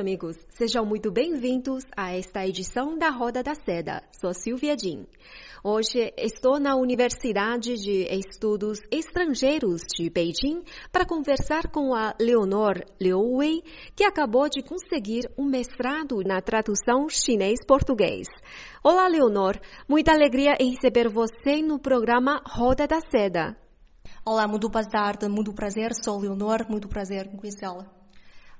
Amigos. Sejam muito bem-vindos a esta edição da Roda da Seda. Sou Silvia Jin. Hoje estou na Universidade de Estudos Estrangeiros de Beijing para conversar com a Leonor Liu Wei, que acabou de conseguir um mestrado na tradução chinês-português. Olá, Leonor. Muita alegria em receber você no programa Roda da Seda. Olá, muito boa tarde, muito prazer. Sou Leonor, muito prazer em conhecê-la.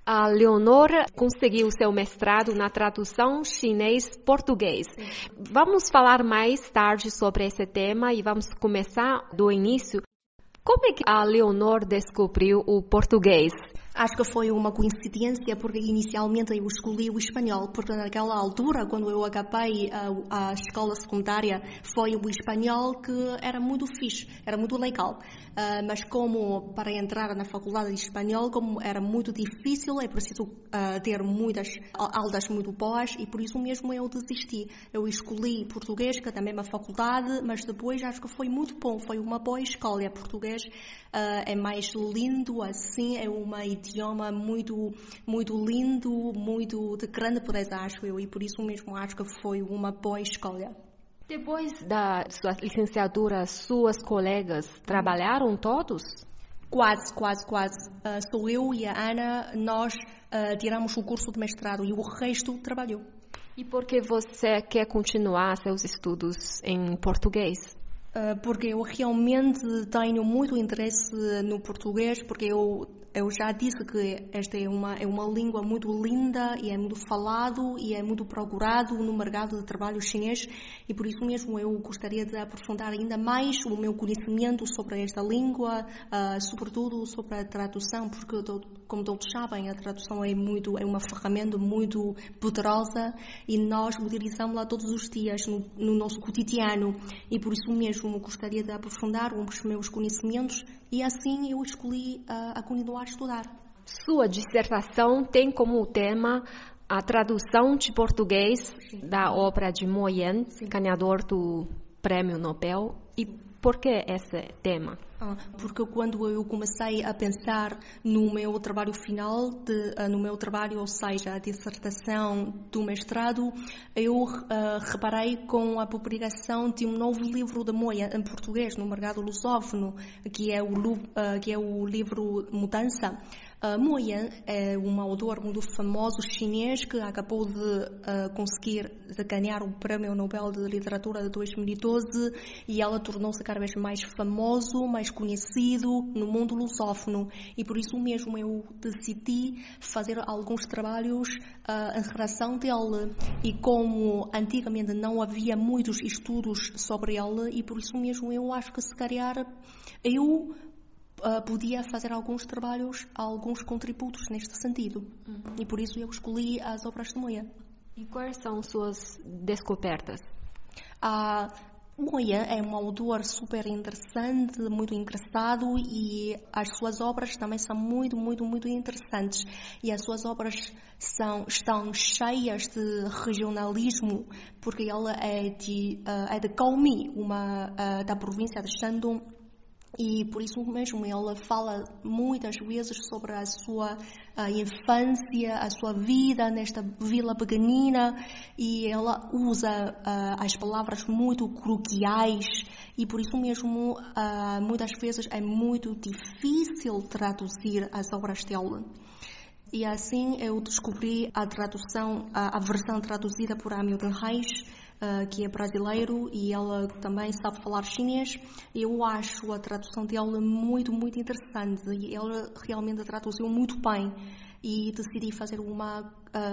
A Leonor conseguiu seu mestrado na tradução chinês-português. Vamos falar mais tarde sobre esse tema e vamos começar do início. Como é que a Leonor descobriu o português? Acho que foi uma coincidência porque inicialmente eu escolhi o espanhol, porque naquela altura, quando eu acabei a, a escola secundária, foi o espanhol que era muito fixe, era muito legal. Uh, mas como para entrar na faculdade de espanhol, como era muito difícil, é preciso uh, ter muitas aulas muito boas e por isso mesmo eu desisti. Eu escolhi português, que é da mesma faculdade, mas depois acho que foi muito bom, foi uma boa escolha. Português uh, é mais lindo assim, é uma idioma muito, muito lindo, muito de grande beleza, acho eu, e por isso mesmo acho que foi uma boa escolha. Depois da sua licenciatura, suas colegas trabalharam todos? Quase, quase, quase. Uh, sou eu e a Ana, nós uh, tiramos o curso de mestrado e o resto trabalhou. E por que você quer continuar seus estudos em português? Uh, porque eu realmente tenho muito interesse no português, porque eu eu já disse que esta é uma, é uma língua muito linda e é muito falado e é muito procurado no mercado de trabalho chinês e por isso mesmo eu gostaria de aprofundar ainda mais o meu conhecimento sobre esta língua, uh, sobretudo sobre a tradução, porque como todos sabem, a tradução é muito é uma ferramenta muito poderosa e nós utilizamos-la todos os dias no, no nosso cotidiano. E por isso mesmo gostaria de aprofundar os meus conhecimentos e assim eu escolhi uh, a continuar a estudar. Sua dissertação tem como tema a tradução de português Sim. da obra de Mo Yan, ganhador do Prêmio Nobel. E por que esse tema? Ah, porque quando eu comecei a pensar no meu trabalho final, de, uh, no meu trabalho, ou seja, a dissertação do mestrado, eu uh, reparei com a publicação de um novo livro de Moia em português no mercado lusófono, que é o, uh, que é o livro Mudança. Mo Yan é um autor muito famoso chinês que acabou de uh, conseguir de ganhar o Prêmio Nobel de Literatura de 2012 e ela tornou-se cada vez mais famoso, mais conhecido no mundo lusófono. E por isso mesmo eu decidi fazer alguns trabalhos uh, em relação dele. E como antigamente não havia muitos estudos sobre ele e por isso mesmo eu acho que se calhar eu uh, podia fazer alguns trabalhos, alguns contributos neste sentido. Uhum. E por isso eu escolhi as obras de Moia. E quais são suas descobertas? Uh, Moia é um autor super interessante, muito engraçado e as suas obras também são muito, muito, muito interessantes. E as suas obras são, estão cheias de regionalismo, porque ela é de, uh, é de Gaomi, uma, uh, da província de Shandong e por isso mesmo ela fala muitas vezes sobre a sua a infância, a sua vida nesta vila pequenina. E ela usa uh, as palavras muito coloquiais e por isso mesmo uh, muitas vezes é muito difícil traduzir as obras dela. E assim eu descobri a tradução, a, a versão traduzida por Hamilton Reis, uh, que é brasileiro e ela também sabe falar chinês. Eu acho a tradução dela muito, muito interessante e ela realmente traduziu muito bem e decidi fazer uma uh,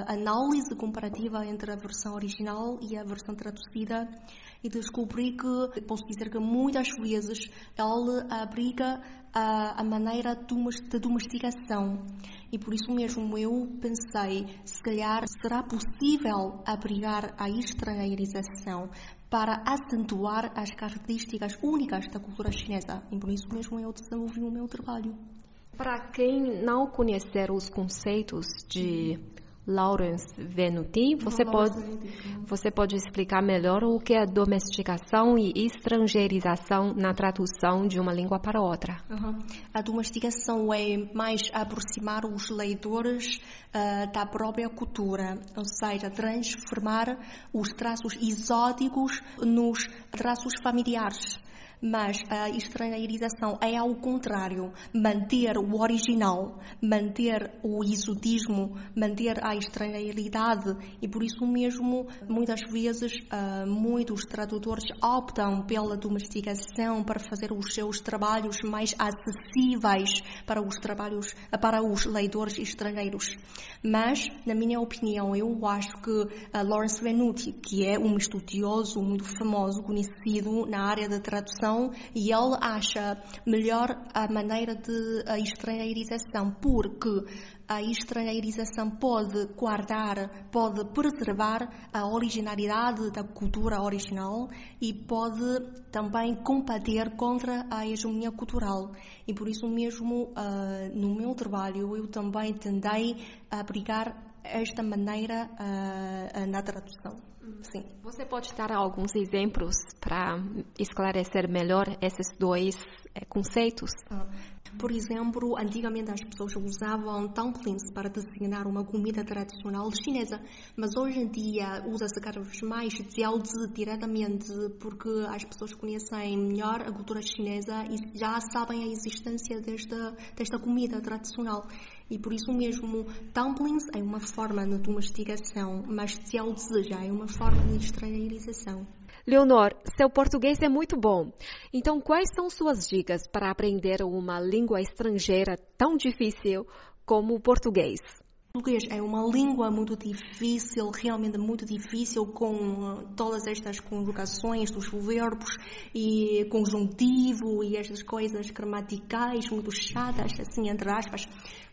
análise comparativa entre a versão original e a versão traduzida e descobri que, posso dizer que muitas vezes ela abriga a, a maneira de domesticação. E por isso mesmo eu pensei, se calhar será possível abrigar a estrangeirização, para acentuar as características únicas da cultura chinesa. E por isso mesmo eu desenvolvi o meu trabalho. Para quem não conhecer os conceitos de Lawrence Venuti, você pode, você pode explicar melhor o que é domesticação e estrangeirização na tradução de uma língua para outra? Uhum. A domesticação é mais aproximar os leitores uh, da própria cultura, ou seja, transformar os traços exóticos nos traços familiares mas a estrangeirização é ao contrário, manter o original, manter o exotismo, manter a estrangeiridade e por isso mesmo muitas vezes uh, muitos tradutores optam pela domesticação para fazer os seus trabalhos mais acessíveis para os trabalhos para os leitores estrangeiros. Mas, na minha opinião, eu acho que uh, Lawrence Venuti, que é um estudioso muito famoso, conhecido na área da tradução e ele acha melhor a maneira de a estrangeirização, porque a estrangeirização pode guardar, pode preservar a originalidade da cultura original e pode também combater contra a hegemonia cultural. E por isso mesmo, uh, no meu trabalho, eu também tentei aplicar esta maneira uh, na tradução. Sim. Você pode dar alguns exemplos para esclarecer melhor esses dois é, conceitos? Ah, por exemplo, antigamente as pessoas usavam dumplings para designar uma comida tradicional chinesa, mas hoje em dia usa-se cada vez mais jiaozi diretamente porque as pessoas conhecem melhor a cultura chinesa e já sabem a existência desta, desta comida tradicional. E por isso mesmo, dumplings é uma forma de domesticação, mas jiaozi já é uma forma de estrangeirização. Leonor, seu português é muito bom. Então, quais são suas dicas para aprender uma língua estrangeira tão difícil como o português? português é uma língua muito difícil, realmente muito difícil, com todas estas conjugações dos verbos e conjuntivo e estas coisas gramaticais muito chatas, assim, entre aspas.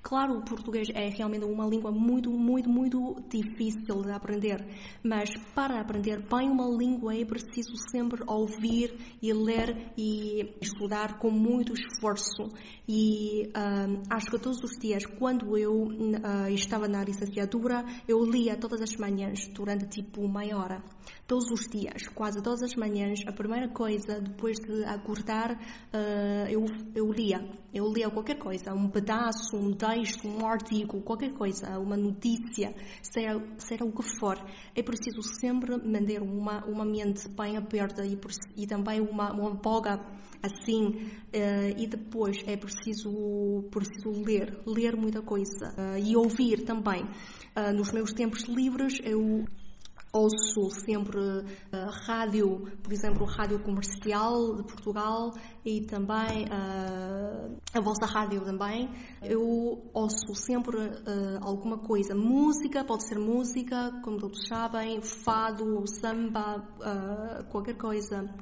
Claro, o português é realmente uma língua muito, muito, muito difícil de aprender, mas para aprender bem uma língua é preciso sempre ouvir e ler e estudar com muito esforço. E uh, acho que todos os dias, quando eu uh, estava na licenciatura, eu lia todas as manhãs durante tipo meia hora. Todos os dias, quase todas as manhãs, a primeira coisa, depois de acordar, uh, eu, eu lia. Eu lia qualquer coisa, um pedaço, um texto, um artigo, qualquer coisa, uma notícia, seja, seja o que for. É preciso sempre manter uma, uma mente bem aberta e, e também uma, uma boga assim. Uh, e depois é preciso, preciso ler, ler muita coisa uh, e ouvir também. Uh, nos meus tempos livres eu ouço sempre uh, rádio, por exemplo, Rádio Comercial de Portugal e também uh, a vossa rádio também. Eu ouço sempre uh, alguma coisa. Música, pode ser música, como todos sabem, fado, samba, qualquer coisa.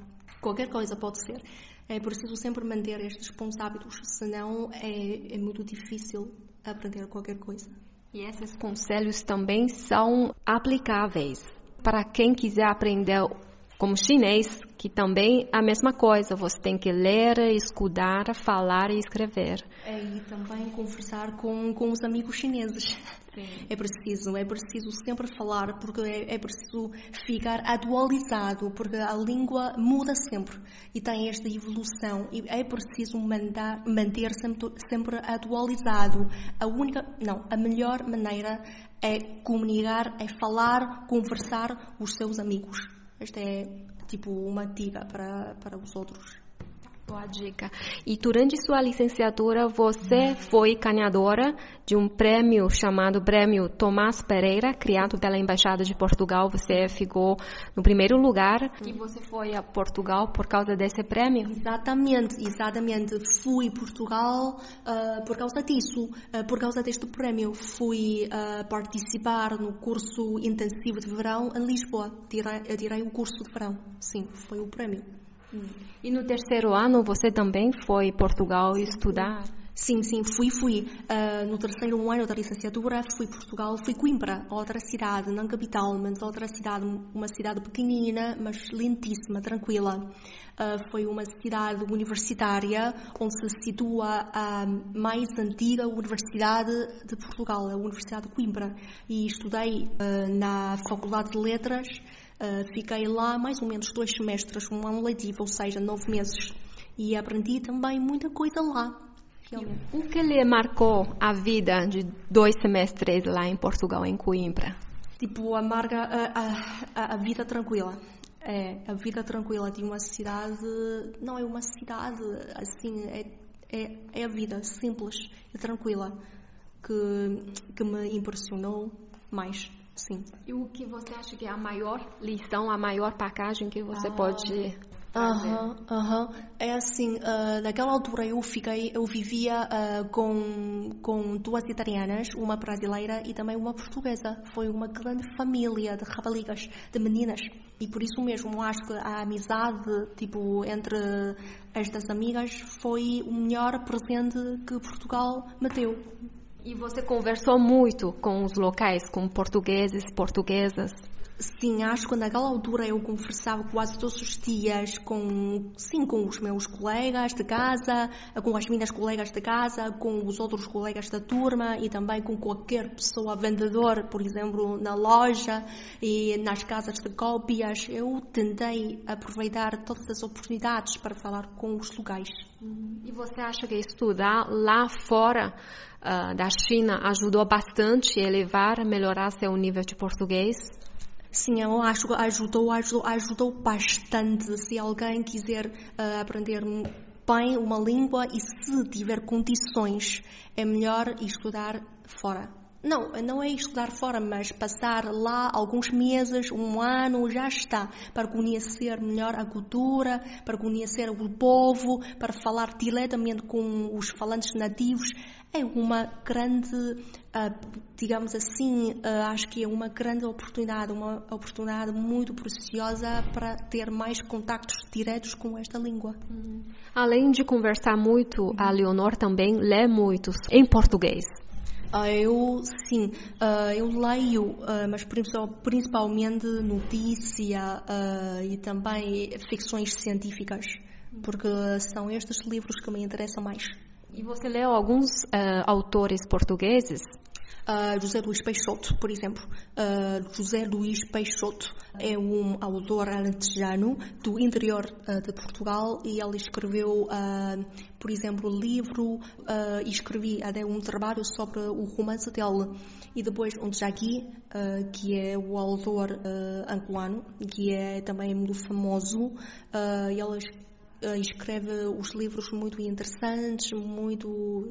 Qualquer coisa pode ser. É preciso sempre manter estes bons hábitos, senão é, é muito difícil aprender qualquer coisa. E esses conselhos também são aplicáveis para quem quiser aprender como chinês, que também é a mesma coisa, você tem que ler, escutar, falar e escrever. É, e também conversar com, com os amigos chineses. Sim. É preciso, é preciso sempre falar, porque é, é, preciso ficar atualizado, porque a língua muda sempre e tem esta evolução e é preciso mandar, manter sempre, sempre atualizado. A única, não, a melhor maneira é comunicar, é falar, conversar com os seus amigos. Esta é tipo uma dica para, para os outros. Boa dica. E durante sua licenciatura, você foi ganhadora de um prêmio chamado Prêmio Tomás Pereira, criado pela Embaixada de Portugal. Você ficou no primeiro lugar e você foi a Portugal por causa desse prêmio? Exatamente, exatamente. Fui a Portugal uh, por causa disso, uh, por causa deste prêmio. Fui uh, participar no curso intensivo de verão em Lisboa. Tirei, tirei o curso de verão. Sim, foi o prêmio. E no terceiro ano você também foi a Portugal estudar? Sim, sim, fui, fui. Uh, no terceiro ano da licenciatura fui Portugal, fui Coimbra, outra cidade, não capital, mas outra cidade, uma cidade pequenina, mas lentíssima, tranquila. Uh, foi uma cidade universitária onde se situa a mais antiga universidade de Portugal, a Universidade de Coimbra. E estudei uh, na Faculdade de Letras, fiquei lá mais ou menos dois semestres, um ano letivo, ou seja, nove meses. E aprendi também muita coisa lá. O que lhe marcou a vida de dois semestres lá em Portugal, em Coimbra? Tipo, amarga a, a, a vida tranquila. É, a vida tranquila de uma cidade, não é uma cidade, assim, é, é, é a vida simples e tranquila que, que me impressionou mais, sim. E o que você acha que é a maior lição, a maior packagem que você ah. pode Aham, aham. É assim, uh, naquela altura eu fiquei, eu vivia uh, com, com duas italianas, uma brasileira e também uma portuguesa. Foi uma grande família de raparigas, de meninas. E por isso mesmo acho que a amizade, tipo, entre estas amigas foi o melhor presente que Portugal me deu. E você conversou muito com os locais, com portugueses, portuguesas? Sim, acho que naquela altura eu conversava quase todos os dias com, sim, com os meus colegas de casa, com as minhas colegas de casa, com os outros colegas da turma e também com qualquer pessoa vendedor, por exemplo, na loja e nas casas de cópias. Eu tentei aproveitar todas as oportunidades para falar com os locais. E você acha que estudar lá fora uh, da China ajudou bastante a elevar, melhorar seu nível de português? Sim, eu acho que ajudou, ajudou, ajudou bastante. Se alguém quiser uh, aprender bem uma língua e se tiver condições, é melhor estudar fora. Não, não é estudar fora, mas passar lá alguns meses, um ano, já está, para conhecer melhor a cultura, para conhecer o povo, para falar diretamente com os falantes nativos. É uma grande, uh, digamos assim, uh, acho que é uma grande oportunidade, uma oportunidade muito preciosa para ter mais contactos diretos com esta língua. Além de conversar muito, a Leonor também lê muito em português. Uh, eu, sim, uh, eu leio, uh, mas principalmente notícia e também ficções científicas, porque são estes livros que me interessam mais. E você leu alguns autores portugueses? Uh, José Luís Peixoto, por exemplo. Uh, José Luís Peixoto é um autor alentejano do interior uh, de Portugal e ele escreveu, por exemplo, livro e escrevi até um trabalho sobre o romance dele. E depois um Jagui, que é o autor angolano, que é também muito famoso, ele escreve os livros muito interessantes, muito,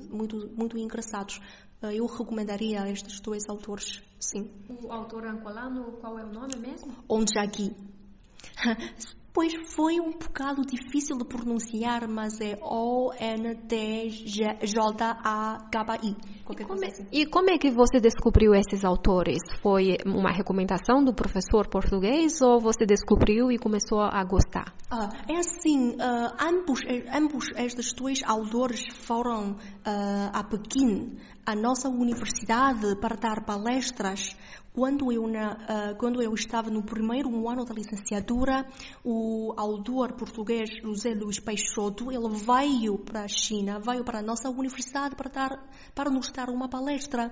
muito, muito engraçados. Ah, eu recomendaria estes dois autores, sim. O autor angolano, qual é o nome mesmo? Onjaki. Pois foi um bocado difícil de pronunciar, mas é O-N-T-J-A-K-I. E, como é, assim. e como é que você descobriu esses autores? Foi uma recomendação do professor português ou você descobriu e começou a gostar? Uh, é assim, uh, ambos, ambos estes dois autores foram uh, a Pequim, a nossa universidade, para dar palestras quando eu, na, uh, quando eu estava no primeiro ano da licenciatura, o autor português José Luís Peixoto, ele veio para a China, veio para a nossa universidade para, dar, para nos dar uma palestra.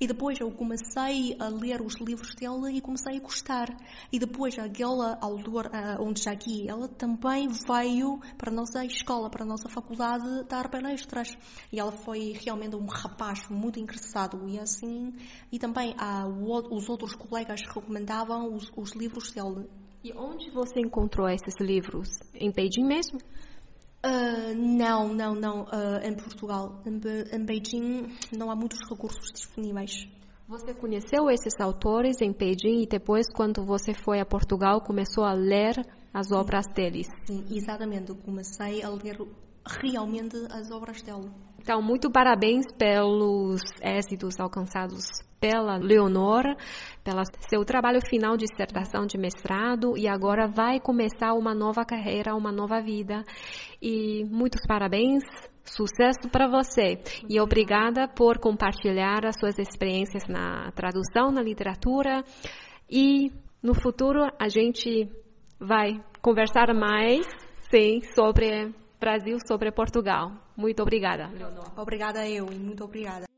E depois eu comecei a ler os livros dele e comecei a gostar. E depois aquela autor, uh, onde já aqui, ela também veio para a nossa escola, para a nossa faculdade dar palestras. E ela foi realmente um rapaz muito interessado. E assim, e também os outros colegas recomendavam os, os livros dele. E onde você encontrou esses livros? Em Beijing mesmo? Uh, não, não, não. Uh, em Portugal. Em, em Beijing não há muitos recursos disponíveis. Você conheceu esses autores em Beijing e depois, quando você foi a Portugal, começou a ler as obras deles? Sim, exatamente. Comecei a ler realmente as obras dele. Então, muito parabéns pelos êxitos alcançados pela Leonora, pelo seu trabalho final de dissertação de mestrado e agora vai começar uma nova carreira, uma nova vida. E muitos parabéns, sucesso para você. E obrigada por compartilhar as suas experiências na tradução, na literatura. E no futuro a gente vai conversar mais, sim, sobre Brasil, sobre Portugal. Muito obrigada. Obrigada eu e muito obrigada.